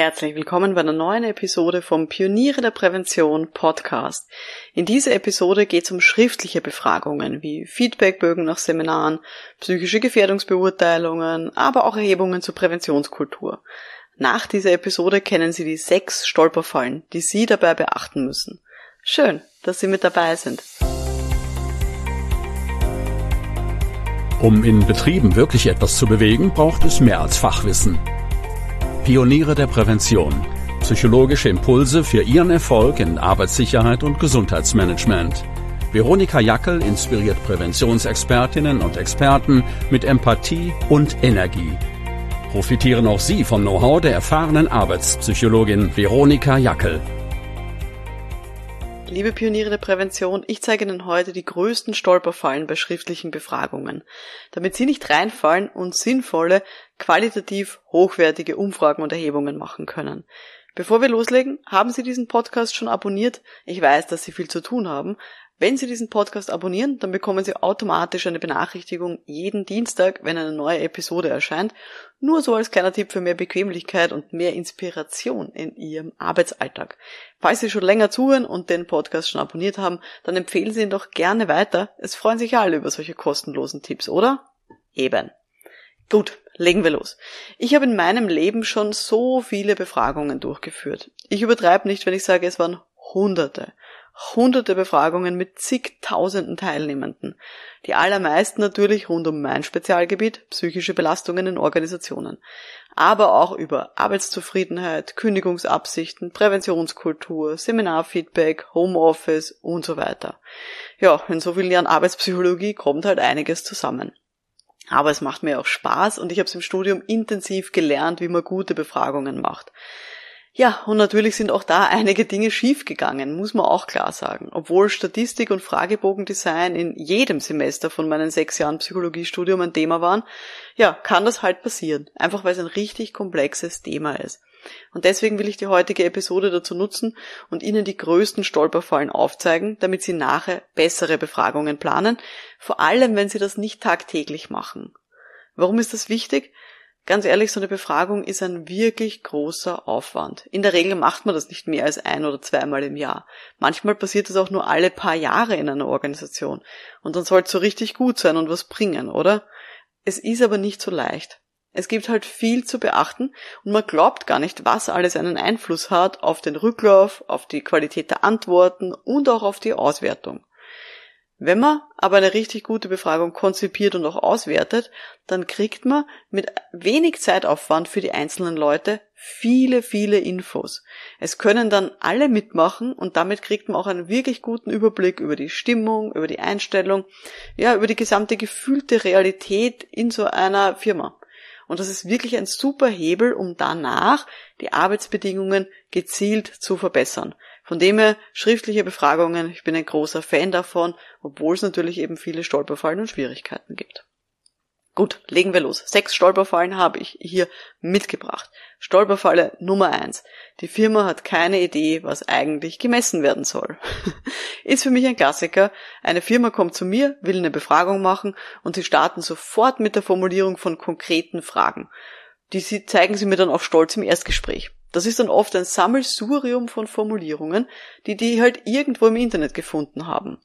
Herzlich willkommen bei einer neuen Episode vom Pioniere der Prävention Podcast. In dieser Episode geht es um schriftliche Befragungen wie Feedbackbögen nach Seminaren, psychische Gefährdungsbeurteilungen, aber auch Erhebungen zur Präventionskultur. Nach dieser Episode kennen Sie die sechs Stolperfallen, die Sie dabei beachten müssen. Schön, dass Sie mit dabei sind. Um in Betrieben wirklich etwas zu bewegen, braucht es mehr als Fachwissen. Pioniere der Prävention. Psychologische Impulse für Ihren Erfolg in Arbeitssicherheit und Gesundheitsmanagement. Veronika Jackel inspiriert Präventionsexpertinnen und Experten mit Empathie und Energie. Profitieren auch Sie vom Know-how der erfahrenen Arbeitspsychologin Veronika Jackel. Liebe Pioniere der Prävention, ich zeige Ihnen heute die größten Stolperfallen bei schriftlichen Befragungen, damit Sie nicht reinfallen und sinnvolle, qualitativ hochwertige Umfragen und Erhebungen machen können. Bevor wir loslegen, haben Sie diesen Podcast schon abonniert? Ich weiß, dass Sie viel zu tun haben, wenn Sie diesen Podcast abonnieren, dann bekommen Sie automatisch eine Benachrichtigung jeden Dienstag, wenn eine neue Episode erscheint. Nur so als kleiner Tipp für mehr Bequemlichkeit und mehr Inspiration in Ihrem Arbeitsalltag. Falls Sie schon länger zuhören und den Podcast schon abonniert haben, dann empfehlen Sie ihn doch gerne weiter. Es freuen sich alle über solche kostenlosen Tipps, oder? Eben. Gut, legen wir los. Ich habe in meinem Leben schon so viele Befragungen durchgeführt. Ich übertreibe nicht, wenn ich sage, es waren Hunderte hunderte Befragungen mit zigtausenden Teilnehmenden. Die allermeisten natürlich rund um mein Spezialgebiet, psychische Belastungen in Organisationen. Aber auch über Arbeitszufriedenheit, Kündigungsabsichten, Präventionskultur, Seminarfeedback, Homeoffice und so weiter. Ja, in so vielen Jahren Arbeitspsychologie kommt halt einiges zusammen. Aber es macht mir auch Spaß und ich habe es im Studium intensiv gelernt, wie man gute Befragungen macht. Ja, und natürlich sind auch da einige Dinge schiefgegangen, muss man auch klar sagen. Obwohl Statistik und Fragebogendesign in jedem Semester von meinen sechs Jahren Psychologiestudium ein Thema waren, ja, kann das halt passieren. Einfach weil es ein richtig komplexes Thema ist. Und deswegen will ich die heutige Episode dazu nutzen und Ihnen die größten Stolperfallen aufzeigen, damit Sie nachher bessere Befragungen planen, vor allem wenn Sie das nicht tagtäglich machen. Warum ist das wichtig? Ganz ehrlich, so eine Befragung ist ein wirklich großer Aufwand. In der Regel macht man das nicht mehr als ein oder zweimal im Jahr. Manchmal passiert es auch nur alle paar Jahre in einer Organisation. Und dann soll es so richtig gut sein und was bringen, oder? Es ist aber nicht so leicht. Es gibt halt viel zu beachten und man glaubt gar nicht, was alles einen Einfluss hat auf den Rücklauf, auf die Qualität der Antworten und auch auf die Auswertung. Wenn man aber eine richtig gute Befragung konzipiert und auch auswertet, dann kriegt man mit wenig Zeitaufwand für die einzelnen Leute viele, viele Infos. Es können dann alle mitmachen und damit kriegt man auch einen wirklich guten Überblick über die Stimmung, über die Einstellung, ja, über die gesamte gefühlte Realität in so einer Firma. Und das ist wirklich ein super Hebel, um danach die Arbeitsbedingungen gezielt zu verbessern. Von dem her schriftliche Befragungen, ich bin ein großer Fan davon, obwohl es natürlich eben viele Stolperfallen und Schwierigkeiten gibt. Gut, legen wir los. Sechs Stolperfallen habe ich hier mitgebracht. Stolperfalle Nummer eins. Die Firma hat keine Idee, was eigentlich gemessen werden soll. Ist für mich ein Klassiker. Eine Firma kommt zu mir, will eine Befragung machen und sie starten sofort mit der Formulierung von konkreten Fragen. Die zeigen sie mir dann auch stolz im Erstgespräch. Das ist dann oft ein Sammelsurium von Formulierungen, die die halt irgendwo im Internet gefunden haben.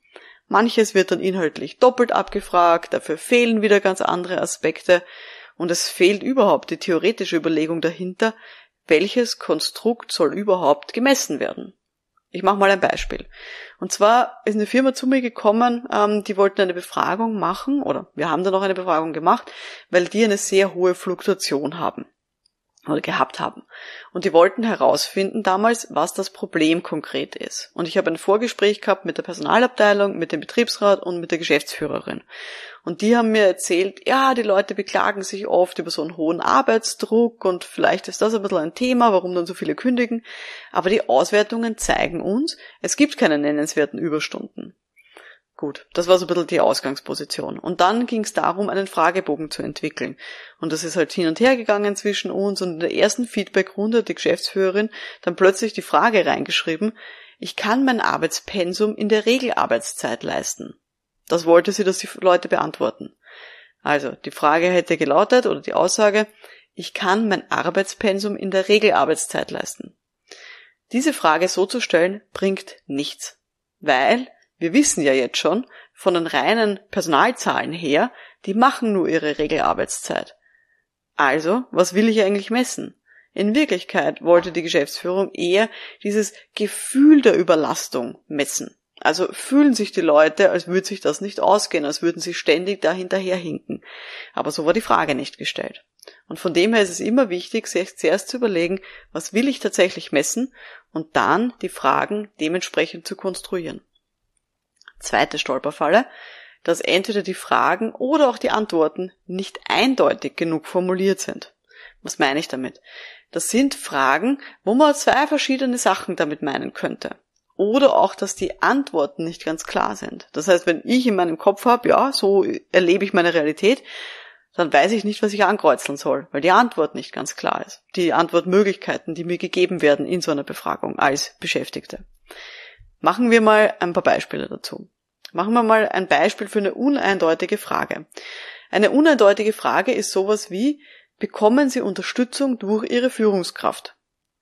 Manches wird dann inhaltlich doppelt abgefragt, dafür fehlen wieder ganz andere Aspekte und es fehlt überhaupt die theoretische Überlegung dahinter, welches Konstrukt soll überhaupt gemessen werden. Ich mache mal ein Beispiel. Und zwar ist eine Firma zu mir gekommen, ähm, die wollten eine Befragung machen, oder wir haben dann auch eine Befragung gemacht, weil die eine sehr hohe Fluktuation haben oder gehabt haben. Und die wollten herausfinden damals, was das Problem konkret ist. Und ich habe ein Vorgespräch gehabt mit der Personalabteilung, mit dem Betriebsrat und mit der Geschäftsführerin. Und die haben mir erzählt, ja, die Leute beklagen sich oft über so einen hohen Arbeitsdruck und vielleicht ist das ein bisschen ein Thema, warum dann so viele kündigen. Aber die Auswertungen zeigen uns, es gibt keine nennenswerten Überstunden. Gut, das war so ein bisschen die Ausgangsposition. Und dann ging es darum, einen Fragebogen zu entwickeln. Und das ist halt hin und her gegangen zwischen uns und in der ersten Feedbackrunde hat die Geschäftsführerin dann plötzlich die Frage reingeschrieben, ich kann mein Arbeitspensum in der Regelarbeitszeit leisten. Das wollte sie, dass die Leute beantworten. Also, die Frage hätte gelautet oder die Aussage, ich kann mein Arbeitspensum in der Regelarbeitszeit leisten. Diese Frage so zu stellen, bringt nichts, weil wir wissen ja jetzt schon von den reinen Personalzahlen her, die machen nur ihre Regelarbeitszeit. Also, was will ich eigentlich messen? In Wirklichkeit wollte die Geschäftsführung eher dieses Gefühl der Überlastung messen. Also fühlen sich die Leute, als würde sich das nicht ausgehen, als würden sie ständig da hinterherhinken. Aber so war die Frage nicht gestellt. Und von dem her ist es immer wichtig, sich zuerst zu überlegen, was will ich tatsächlich messen und dann die Fragen dementsprechend zu konstruieren. Zweite Stolperfalle, dass entweder die Fragen oder auch die Antworten nicht eindeutig genug formuliert sind. Was meine ich damit? Das sind Fragen, wo man zwei verschiedene Sachen damit meinen könnte. Oder auch, dass die Antworten nicht ganz klar sind. Das heißt, wenn ich in meinem Kopf habe, ja, so erlebe ich meine Realität, dann weiß ich nicht, was ich ankreuzeln soll, weil die Antwort nicht ganz klar ist. Die Antwortmöglichkeiten, die mir gegeben werden in so einer Befragung als Beschäftigte. Machen wir mal ein paar Beispiele dazu. Machen wir mal ein Beispiel für eine uneindeutige Frage. Eine uneindeutige Frage ist sowas wie, bekommen Sie Unterstützung durch Ihre Führungskraft?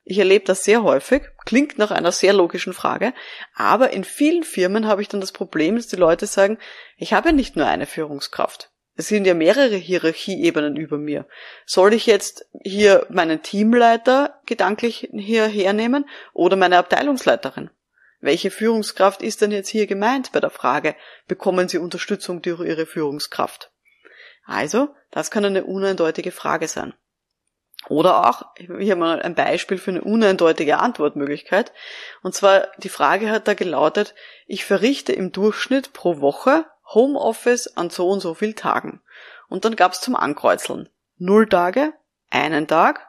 Ich erlebe das sehr häufig, klingt nach einer sehr logischen Frage, aber in vielen Firmen habe ich dann das Problem, dass die Leute sagen, ich habe ja nicht nur eine Führungskraft. Es sind ja mehrere Hierarchieebenen über mir. Soll ich jetzt hier meinen Teamleiter gedanklich hierher nehmen oder meine Abteilungsleiterin? Welche Führungskraft ist denn jetzt hier gemeint bei der Frage, bekommen Sie Unterstützung durch Ihre Führungskraft? Also, das kann eine uneindeutige Frage sein. Oder auch, hier mal ein Beispiel für eine uneindeutige Antwortmöglichkeit. Und zwar, die Frage hat da gelautet, ich verrichte im Durchschnitt pro Woche Homeoffice an so und so viel Tagen. Und dann gab's zum Ankreuzeln null Tage, einen Tag,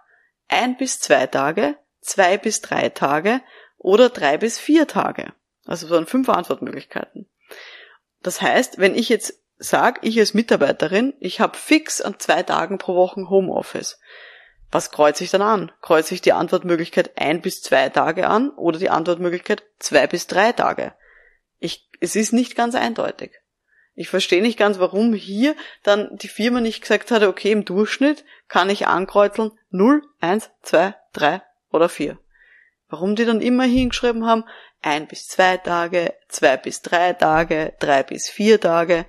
ein bis zwei Tage, zwei bis drei Tage oder drei bis vier Tage. Also so fünf Antwortmöglichkeiten. Das heißt, wenn ich jetzt sage, ich als Mitarbeiterin, ich habe fix an zwei Tagen pro Woche Homeoffice, was kreuze ich dann an? Kreuze ich die Antwortmöglichkeit ein bis zwei Tage an oder die Antwortmöglichkeit zwei bis drei Tage? Ich, es ist nicht ganz eindeutig. Ich verstehe nicht ganz, warum hier dann die Firma nicht gesagt hat, okay, im Durchschnitt kann ich ankreuzeln 0, 1, 2, 3 oder 4. Warum die dann immer hingeschrieben haben, ein bis zwei Tage, zwei bis drei Tage, drei bis vier Tage.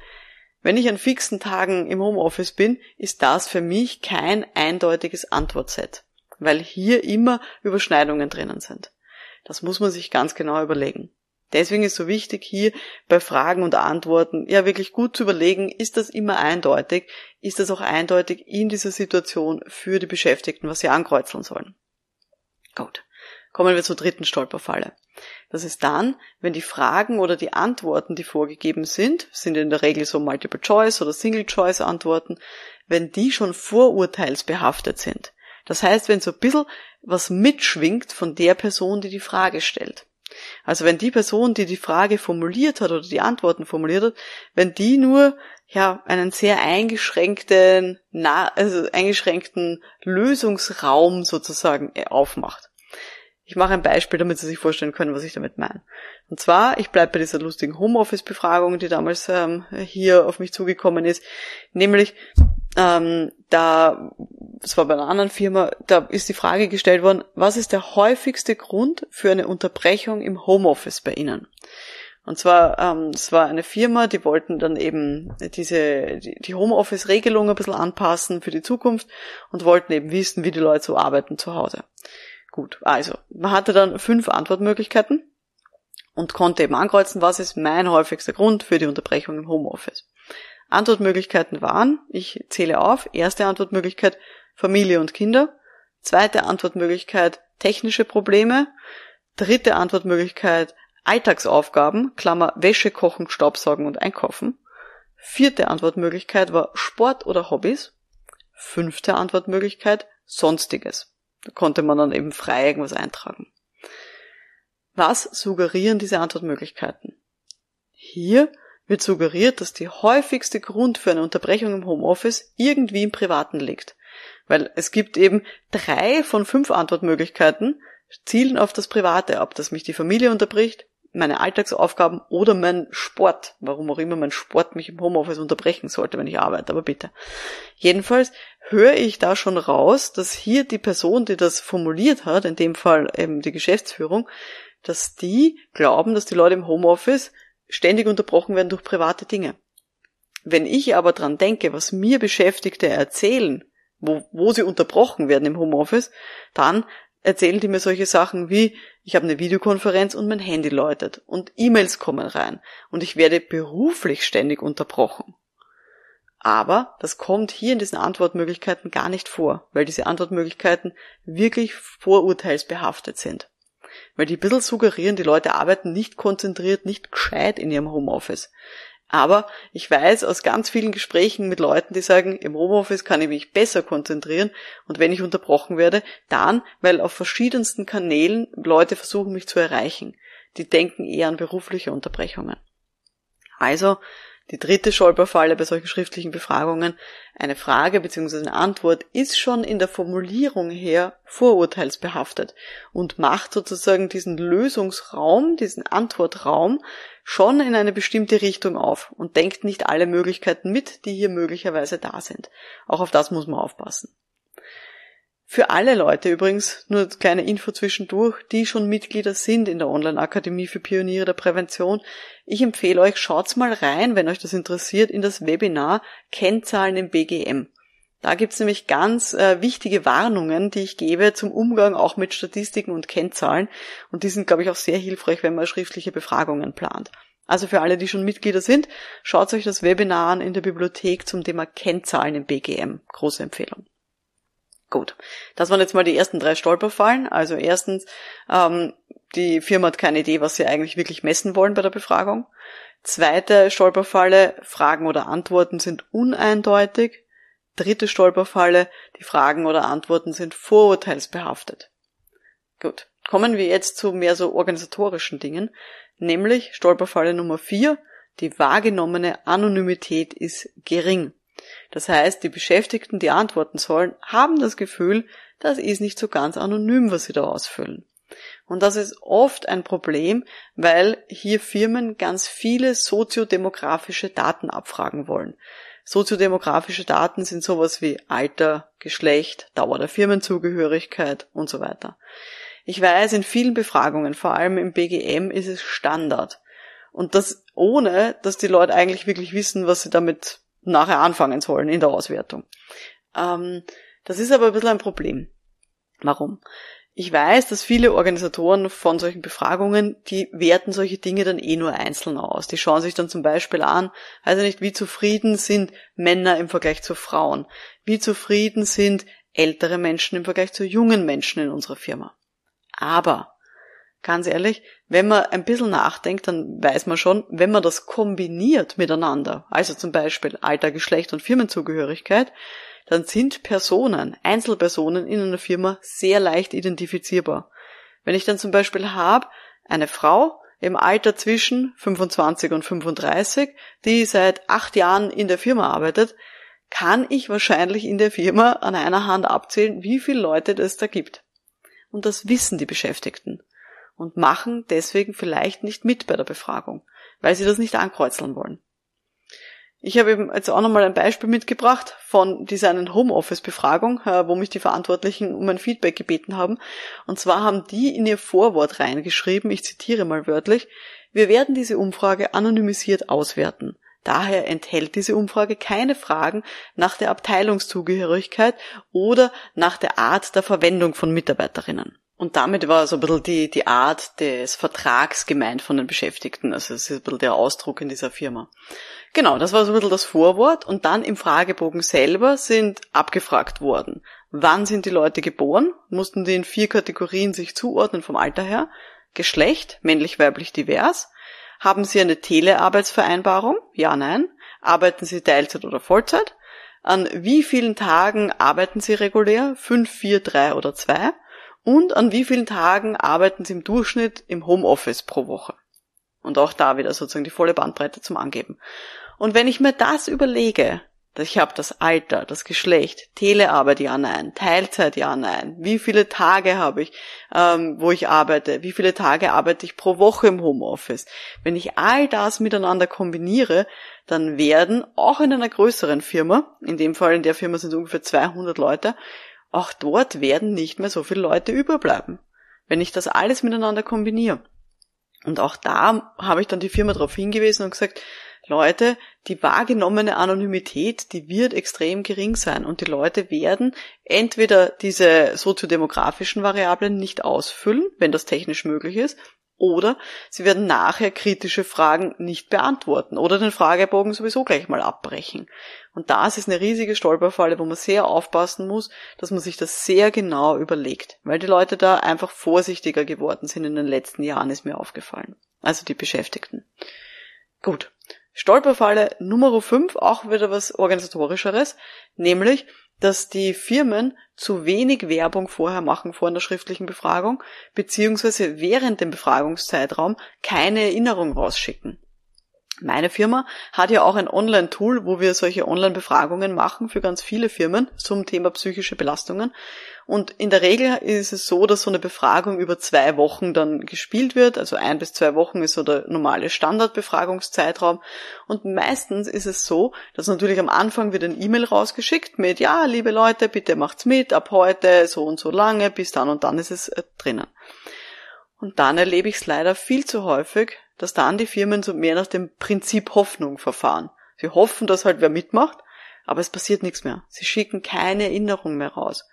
Wenn ich an fixen Tagen im Homeoffice bin, ist das für mich kein eindeutiges Antwortset, weil hier immer Überschneidungen drinnen sind. Das muss man sich ganz genau überlegen. Deswegen ist so wichtig, hier bei Fragen und Antworten ja wirklich gut zu überlegen, ist das immer eindeutig? Ist das auch eindeutig in dieser Situation für die Beschäftigten, was sie ankreuzeln sollen? Gut. Kommen wir zur dritten Stolperfalle. Das ist dann, wenn die Fragen oder die Antworten, die vorgegeben sind, sind in der Regel so Multiple Choice oder Single Choice Antworten, wenn die schon vorurteilsbehaftet sind. Das heißt, wenn so ein bisschen was mitschwingt von der Person, die die Frage stellt. Also wenn die Person, die die Frage formuliert hat oder die Antworten formuliert hat, wenn die nur ja einen sehr eingeschränkten, also eingeschränkten Lösungsraum sozusagen äh, aufmacht. Ich mache ein Beispiel, damit Sie sich vorstellen können, was ich damit meine. Und zwar, ich bleibe bei dieser lustigen Homeoffice-Befragung, die damals ähm, hier auf mich zugekommen ist. Nämlich, ähm, da, es war bei einer anderen Firma, da ist die Frage gestellt worden, was ist der häufigste Grund für eine Unterbrechung im Homeoffice bei Ihnen? Und zwar, ähm, es war eine Firma, die wollten dann eben diese, die, die Homeoffice-Regelung ein bisschen anpassen für die Zukunft und wollten eben wissen, wie die Leute so arbeiten zu Hause. Gut, also, man hatte dann fünf Antwortmöglichkeiten und konnte eben ankreuzen, was ist mein häufigster Grund für die Unterbrechung im Homeoffice. Antwortmöglichkeiten waren, ich zähle auf, erste Antwortmöglichkeit Familie und Kinder, zweite Antwortmöglichkeit technische Probleme, dritte Antwortmöglichkeit Alltagsaufgaben, Klammer Wäsche, Kochen, Staubsaugen und Einkaufen, vierte Antwortmöglichkeit war Sport oder Hobbys, fünfte Antwortmöglichkeit Sonstiges. Da konnte man dann eben frei irgendwas eintragen. Was suggerieren diese Antwortmöglichkeiten? Hier wird suggeriert, dass die häufigste Grund für eine Unterbrechung im Homeoffice irgendwie im Privaten liegt. Weil es gibt eben drei von fünf Antwortmöglichkeiten, zielen auf das Private ab, dass mich die Familie unterbricht, meine Alltagsaufgaben oder mein Sport, warum auch immer mein Sport mich im Homeoffice unterbrechen sollte, wenn ich arbeite, aber bitte. Jedenfalls höre ich da schon raus, dass hier die Person, die das formuliert hat, in dem Fall eben die Geschäftsführung, dass die glauben, dass die Leute im Homeoffice ständig unterbrochen werden durch private Dinge. Wenn ich aber dran denke, was mir Beschäftigte erzählen, wo, wo sie unterbrochen werden im Homeoffice, dann erzählen die mir solche Sachen wie, ich habe eine Videokonferenz und mein Handy läutet und E-Mails kommen rein und ich werde beruflich ständig unterbrochen. Aber das kommt hier in diesen Antwortmöglichkeiten gar nicht vor, weil diese Antwortmöglichkeiten wirklich vorurteilsbehaftet sind. Weil die ein bisschen suggerieren, die Leute arbeiten nicht konzentriert, nicht gescheit in ihrem Homeoffice. Aber ich weiß aus ganz vielen Gesprächen mit Leuten, die sagen, im Homeoffice kann ich mich besser konzentrieren und wenn ich unterbrochen werde, dann, weil auf verschiedensten Kanälen Leute versuchen, mich zu erreichen. Die denken eher an berufliche Unterbrechungen. Also, die dritte Stolperfalle bei solchen schriftlichen Befragungen, eine Frage bzw. eine Antwort ist schon in der Formulierung her vorurteilsbehaftet und macht sozusagen diesen Lösungsraum, diesen Antwortraum schon in eine bestimmte Richtung auf und denkt nicht alle Möglichkeiten mit, die hier möglicherweise da sind. Auch auf das muss man aufpassen. Für alle Leute übrigens, nur kleine Info zwischendurch, die schon Mitglieder sind in der Online-Akademie für Pioniere der Prävention. Ich empfehle euch, schaut's mal rein, wenn euch das interessiert, in das Webinar Kennzahlen im BGM. Da gibt's nämlich ganz äh, wichtige Warnungen, die ich gebe zum Umgang auch mit Statistiken und Kennzahlen. Und die sind, glaube ich, auch sehr hilfreich, wenn man schriftliche Befragungen plant. Also für alle, die schon Mitglieder sind, schaut euch das Webinar an in der Bibliothek zum Thema Kennzahlen im BGM. Große Empfehlung. Gut, das waren jetzt mal die ersten drei Stolperfallen. Also erstens, ähm, die Firma hat keine Idee, was sie eigentlich wirklich messen wollen bei der Befragung. Zweite Stolperfalle, Fragen oder Antworten sind uneindeutig. Dritte Stolperfalle, die Fragen oder Antworten sind vorurteilsbehaftet. Gut, kommen wir jetzt zu mehr so organisatorischen Dingen, nämlich Stolperfalle Nummer vier, die wahrgenommene Anonymität ist gering. Das heißt, die Beschäftigten, die antworten sollen, haben das Gefühl, das ist nicht so ganz anonym, was sie da ausfüllen. Und das ist oft ein Problem, weil hier Firmen ganz viele soziodemografische Daten abfragen wollen. Soziodemografische Daten sind sowas wie Alter, Geschlecht, Dauer der Firmenzugehörigkeit und so weiter. Ich weiß, in vielen Befragungen, vor allem im BGM, ist es Standard. Und das ohne, dass die Leute eigentlich wirklich wissen, was sie damit nachher anfangen sollen in der Auswertung. Ähm, das ist aber ein bisschen ein Problem. Warum? Ich weiß, dass viele Organisatoren von solchen Befragungen, die werten solche Dinge dann eh nur einzeln aus. Die schauen sich dann zum Beispiel an, also nicht, wie zufrieden sind Männer im Vergleich zu Frauen, wie zufrieden sind ältere Menschen im Vergleich zu jungen Menschen in unserer Firma. Aber ganz ehrlich, wenn man ein bisschen nachdenkt, dann weiß man schon, wenn man das kombiniert miteinander, also zum Beispiel Alter, Geschlecht und Firmenzugehörigkeit, dann sind Personen, Einzelpersonen in einer Firma sehr leicht identifizierbar. Wenn ich dann zum Beispiel habe, eine Frau im Alter zwischen 25 und 35, die seit acht Jahren in der Firma arbeitet, kann ich wahrscheinlich in der Firma an einer Hand abzählen, wie viele Leute es da gibt. Und das wissen die Beschäftigten und machen deswegen vielleicht nicht mit bei der Befragung, weil sie das nicht ankreuzeln wollen. Ich habe eben jetzt auch nochmal ein Beispiel mitgebracht von dieser einen Homeoffice-Befragung, äh, wo mich die Verantwortlichen um ein Feedback gebeten haben. Und zwar haben die in ihr Vorwort reingeschrieben, ich zitiere mal wörtlich, wir werden diese Umfrage anonymisiert auswerten. Daher enthält diese Umfrage keine Fragen nach der Abteilungszugehörigkeit oder nach der Art der Verwendung von Mitarbeiterinnen. Und damit war so ein bisschen die, die Art des Vertrags gemeint von den Beschäftigten. Also es ist ein bisschen der Ausdruck in dieser Firma. Genau, das war so ein bisschen das Vorwort. Und dann im Fragebogen selber sind abgefragt worden. Wann sind die Leute geboren? Mussten die in vier Kategorien sich zuordnen vom Alter her. Geschlecht, männlich, weiblich, divers. Haben sie eine Telearbeitsvereinbarung? Ja, nein. Arbeiten sie Teilzeit oder Vollzeit? An wie vielen Tagen arbeiten sie regulär? Fünf, vier, drei oder zwei? Und an wie vielen Tagen arbeiten Sie im Durchschnitt im Homeoffice pro Woche? Und auch da wieder sozusagen die volle Bandbreite zum Angeben. Und wenn ich mir das überlege, Ich habe das Alter, das Geschlecht, Telearbeit ja, nein, Teilzeit ja, nein. Wie viele Tage habe ich, ähm, wo ich arbeite? Wie viele Tage arbeite ich pro Woche im Homeoffice? Wenn ich all das miteinander kombiniere, dann werden auch in einer größeren Firma, in dem Fall in der Firma sind ungefähr 200 Leute, auch dort werden nicht mehr so viele Leute überbleiben. Wenn ich das alles miteinander kombiniere. Und auch da habe ich dann die Firma darauf hingewiesen und gesagt, Leute, die wahrgenommene Anonymität, die wird extrem gering sein und die Leute werden entweder diese soziodemografischen Variablen nicht ausfüllen, wenn das technisch möglich ist, oder sie werden nachher kritische Fragen nicht beantworten oder den Fragebogen sowieso gleich mal abbrechen. Und das ist eine riesige Stolperfalle, wo man sehr aufpassen muss, dass man sich das sehr genau überlegt, weil die Leute da einfach vorsichtiger geworden sind in den letzten Jahren, ist mir aufgefallen. Also die Beschäftigten. Gut. Stolperfalle Nummer 5, auch wieder was organisatorischeres, nämlich, dass die Firmen zu wenig Werbung vorher machen vor einer schriftlichen Befragung, beziehungsweise während dem Befragungszeitraum keine Erinnerung rausschicken. Meine Firma hat ja auch ein Online-Tool, wo wir solche Online-Befragungen machen für ganz viele Firmen zum Thema psychische Belastungen. Und in der Regel ist es so, dass so eine Befragung über zwei Wochen dann gespielt wird. Also ein bis zwei Wochen ist so der normale Standardbefragungszeitraum. Und meistens ist es so, dass natürlich am Anfang wird ein E-Mail rausgeschickt mit, ja, liebe Leute, bitte macht's mit, ab heute so und so lange, bis dann und dann ist es äh, drinnen. Und dann erlebe ich es leider viel zu häufig, dass dann die Firmen so mehr nach dem Prinzip Hoffnung verfahren. Sie hoffen, dass halt wer mitmacht, aber es passiert nichts mehr. Sie schicken keine Erinnerung mehr raus.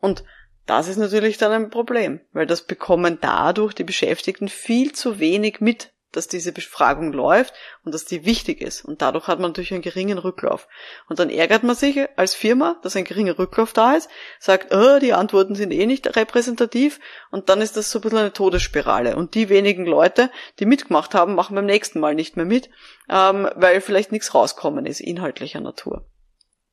Und das ist natürlich dann ein Problem, weil das bekommen dadurch die Beschäftigten viel zu wenig mit, dass diese Befragung läuft und dass die wichtig ist. Und dadurch hat man natürlich einen geringen Rücklauf. Und dann ärgert man sich als Firma, dass ein geringer Rücklauf da ist, sagt, oh, die Antworten sind eh nicht repräsentativ und dann ist das so ein bisschen eine Todesspirale. Und die wenigen Leute, die mitgemacht haben, machen beim nächsten Mal nicht mehr mit, ähm, weil vielleicht nichts rauskommen ist, inhaltlicher Natur.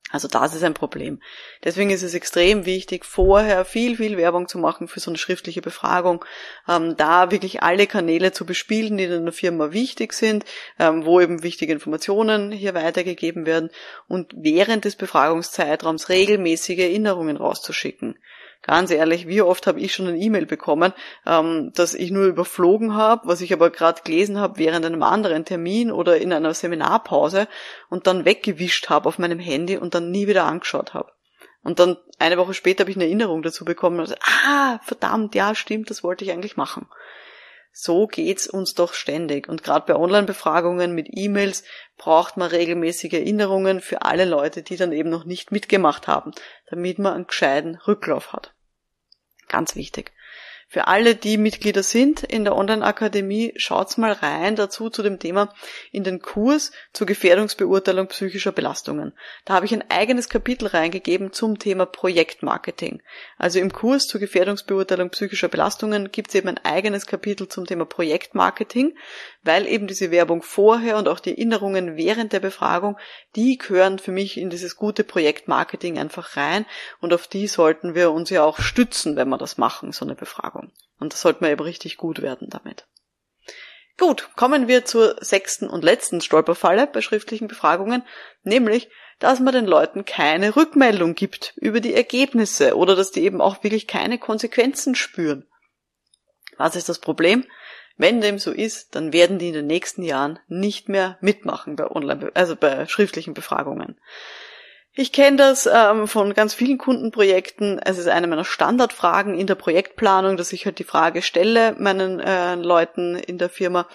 Also das ist ein Problem. Deswegen ist es extrem wichtig, vorher viel, viel Werbung zu machen für so eine schriftliche Befragung, ähm, da wirklich alle Kanäle zu bespielen, die in einer Firma wichtig sind, ähm, wo eben wichtige Informationen hier weitergegeben werden und während des Befragungszeitraums regelmäßige Erinnerungen rauszuschicken. Ganz ehrlich, wie oft habe ich schon ein E-Mail bekommen, ähm, das ich nur überflogen habe, was ich aber gerade gelesen habe während einem anderen Termin oder in einer Seminarpause und dann weggewischt habe auf meinem Handy und dann nie wieder angeschaut habe. Und dann eine Woche später habe ich eine Erinnerung dazu bekommen. Also, ah, verdammt, ja, stimmt, das wollte ich eigentlich machen. So geht's uns doch ständig. Und gerade bei Online-Befragungen mit E-Mails braucht man regelmäßige Erinnerungen für alle Leute, die dann eben noch nicht mitgemacht haben, damit man einen gescheiten Rücklauf hat. Ganz wichtig. Für alle, die Mitglieder sind in der Online-Akademie, schaut's mal rein dazu zu dem Thema in den Kurs zur Gefährdungsbeurteilung psychischer Belastungen. Da habe ich ein eigenes Kapitel reingegeben zum Thema Projektmarketing. Also im Kurs zur Gefährdungsbeurteilung psychischer Belastungen gibt es eben ein eigenes Kapitel zum Thema Projektmarketing, weil eben diese Werbung vorher und auch die Erinnerungen während der Befragung, die gehören für mich in dieses gute Projektmarketing einfach rein und auf die sollten wir uns ja auch stützen, wenn wir das machen, so eine Befragung. Befragung. Und das sollte man eben richtig gut werden damit. Gut, kommen wir zur sechsten und letzten Stolperfalle bei schriftlichen Befragungen, nämlich, dass man den Leuten keine Rückmeldung gibt über die Ergebnisse oder dass die eben auch wirklich keine Konsequenzen spüren. Was ist das Problem? Wenn dem so ist, dann werden die in den nächsten Jahren nicht mehr mitmachen bei online, also bei schriftlichen Befragungen. Ich kenne das ähm, von ganz vielen Kundenprojekten. Es ist eine meiner Standardfragen in der Projektplanung, dass ich halt die Frage stelle meinen äh, Leuten in der Firma,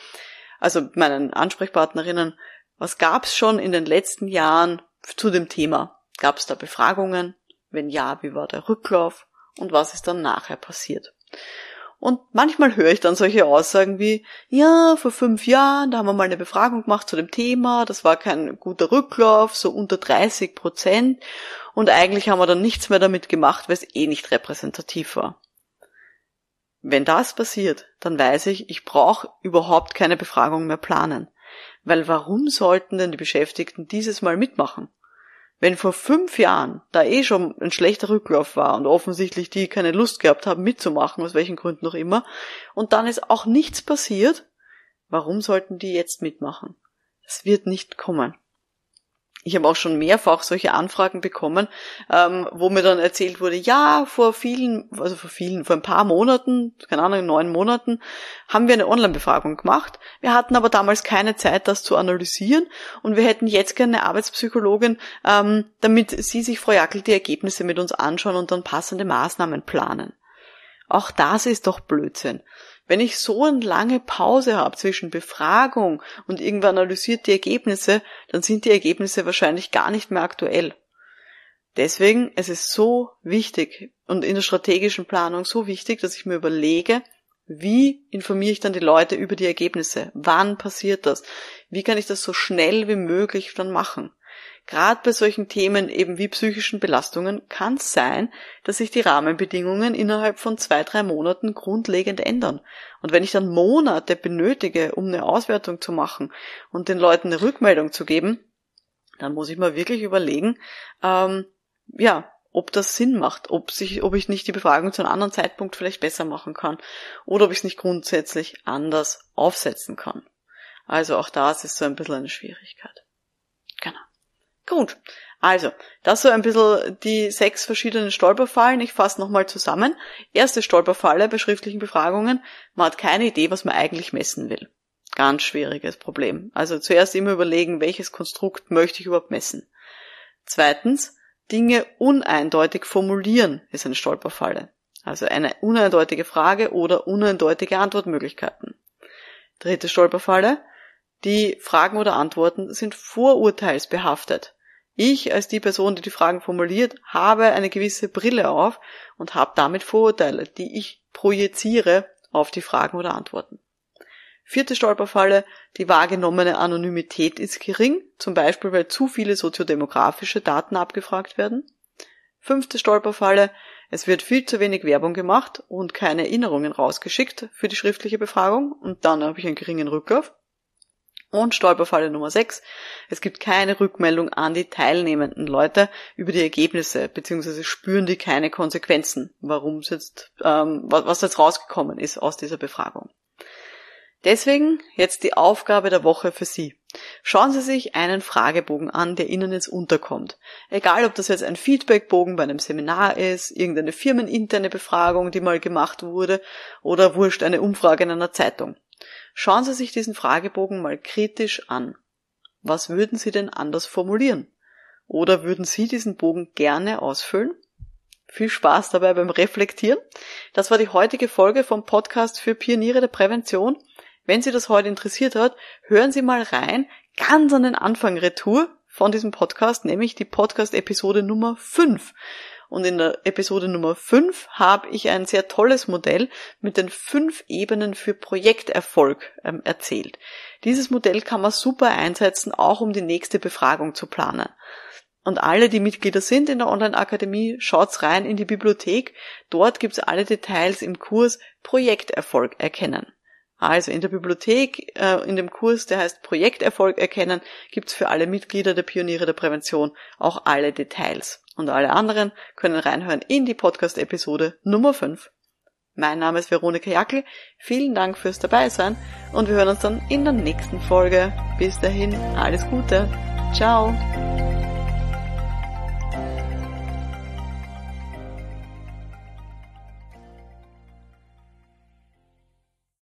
also meinen Ansprechpartnerinnen, was gab es schon in den letzten Jahren zu dem Thema? Gab es da Befragungen? Wenn ja, wie war der Rücklauf? Und was ist dann nachher passiert? Und manchmal höre ich dann solche Aussagen wie, ja, vor fünf Jahren, da haben wir mal eine Befragung gemacht zu dem Thema, das war kein guter Rücklauf, so unter 30 Prozent. Und eigentlich haben wir dann nichts mehr damit gemacht, weil es eh nicht repräsentativ war. Wenn das passiert, dann weiß ich, ich brauche überhaupt keine Befragung mehr planen. Weil warum sollten denn die Beschäftigten dieses Mal mitmachen? Wenn vor fünf Jahren da eh schon ein schlechter Rücklauf war und offensichtlich die keine Lust gehabt haben mitzumachen, aus welchen Gründen auch immer, und dann ist auch nichts passiert, warum sollten die jetzt mitmachen? Das wird nicht kommen. Ich habe auch schon mehrfach solche Anfragen bekommen, ähm, wo mir dann erzählt wurde, ja, vor vielen, also vor vielen, vor ein paar Monaten, keine Ahnung, neun Monaten, haben wir eine Online-Befragung gemacht. Wir hatten aber damals keine Zeit, das zu analysieren und wir hätten jetzt gerne eine Arbeitspsychologin, ähm, damit Sie sich, Frau Jackel, die Ergebnisse mit uns anschauen und dann passende Maßnahmen planen. Auch das ist doch Blödsinn. Wenn ich so eine lange Pause habe zwischen Befragung und irgendwann analysiert die Ergebnisse, dann sind die Ergebnisse wahrscheinlich gar nicht mehr aktuell. Deswegen es ist so wichtig und in der strategischen Planung so wichtig, dass ich mir überlege, wie informiere ich dann die Leute über die Ergebnisse? Wann passiert das? Wie kann ich das so schnell wie möglich dann machen? Gerade bei solchen Themen eben wie psychischen Belastungen kann es sein, dass sich die Rahmenbedingungen innerhalb von zwei, drei Monaten grundlegend ändern. Und wenn ich dann Monate benötige, um eine Auswertung zu machen und den Leuten eine Rückmeldung zu geben, dann muss ich mal wirklich überlegen, ähm, ja, ob das Sinn macht, ob, sich, ob ich nicht die Befragung zu einem anderen Zeitpunkt vielleicht besser machen kann oder ob ich es nicht grundsätzlich anders aufsetzen kann. Also auch das ist so ein bisschen eine Schwierigkeit. Gut. Also, das so ein bisschen die sechs verschiedenen Stolperfallen. Ich fasse nochmal zusammen. Erste Stolperfalle bei schriftlichen Befragungen. Man hat keine Idee, was man eigentlich messen will. Ganz schwieriges Problem. Also zuerst immer überlegen, welches Konstrukt möchte ich überhaupt messen. Zweitens, Dinge uneindeutig formulieren ist eine Stolperfalle. Also eine uneindeutige Frage oder uneindeutige Antwortmöglichkeiten. Dritte Stolperfalle, die Fragen oder Antworten sind vorurteilsbehaftet. Ich als die Person, die die Fragen formuliert, habe eine gewisse Brille auf und habe damit Vorurteile, die ich projiziere auf die Fragen oder Antworten. Vierte Stolperfalle, die wahrgenommene Anonymität ist gering, zum Beispiel weil zu viele soziodemografische Daten abgefragt werden. Fünfte Stolperfalle, es wird viel zu wenig Werbung gemacht und keine Erinnerungen rausgeschickt für die schriftliche Befragung und dann habe ich einen geringen Rücklauf. Und Stolperfalle Nummer 6. Es gibt keine Rückmeldung an die teilnehmenden Leute über die Ergebnisse, beziehungsweise spüren die keine Konsequenzen, warum es jetzt, ähm, was jetzt rausgekommen ist aus dieser Befragung. Deswegen jetzt die Aufgabe der Woche für Sie. Schauen Sie sich einen Fragebogen an, der Ihnen jetzt unterkommt. Egal, ob das jetzt ein Feedbackbogen bei einem Seminar ist, irgendeine firmeninterne Befragung, die mal gemacht wurde, oder wurscht eine Umfrage in einer Zeitung. Schauen Sie sich diesen Fragebogen mal kritisch an. Was würden Sie denn anders formulieren? Oder würden Sie diesen Bogen gerne ausfüllen? Viel Spaß dabei beim Reflektieren. Das war die heutige Folge vom Podcast für Pioniere der Prävention. Wenn Sie das heute interessiert hat, hören Sie mal rein, ganz an den Anfang Retour von diesem Podcast, nämlich die Podcast-Episode Nummer 5. Und in der Episode Nummer 5 habe ich ein sehr tolles Modell mit den fünf Ebenen für Projekterfolg ähm, erzählt. Dieses Modell kann man super einsetzen, auch um die nächste Befragung zu planen. Und alle, die Mitglieder sind in der Online-Akademie, schaut's rein in die Bibliothek. Dort gibt's alle Details im Kurs Projekterfolg erkennen. Also in der Bibliothek, äh, in dem Kurs, der heißt Projekterfolg erkennen, gibt's für alle Mitglieder der Pioniere der Prävention auch alle Details. Und alle anderen können reinhören in die Podcast-Episode Nummer 5. Mein Name ist Veronika Jackel. Vielen Dank fürs Dabeisein und wir hören uns dann in der nächsten Folge. Bis dahin, alles Gute. Ciao.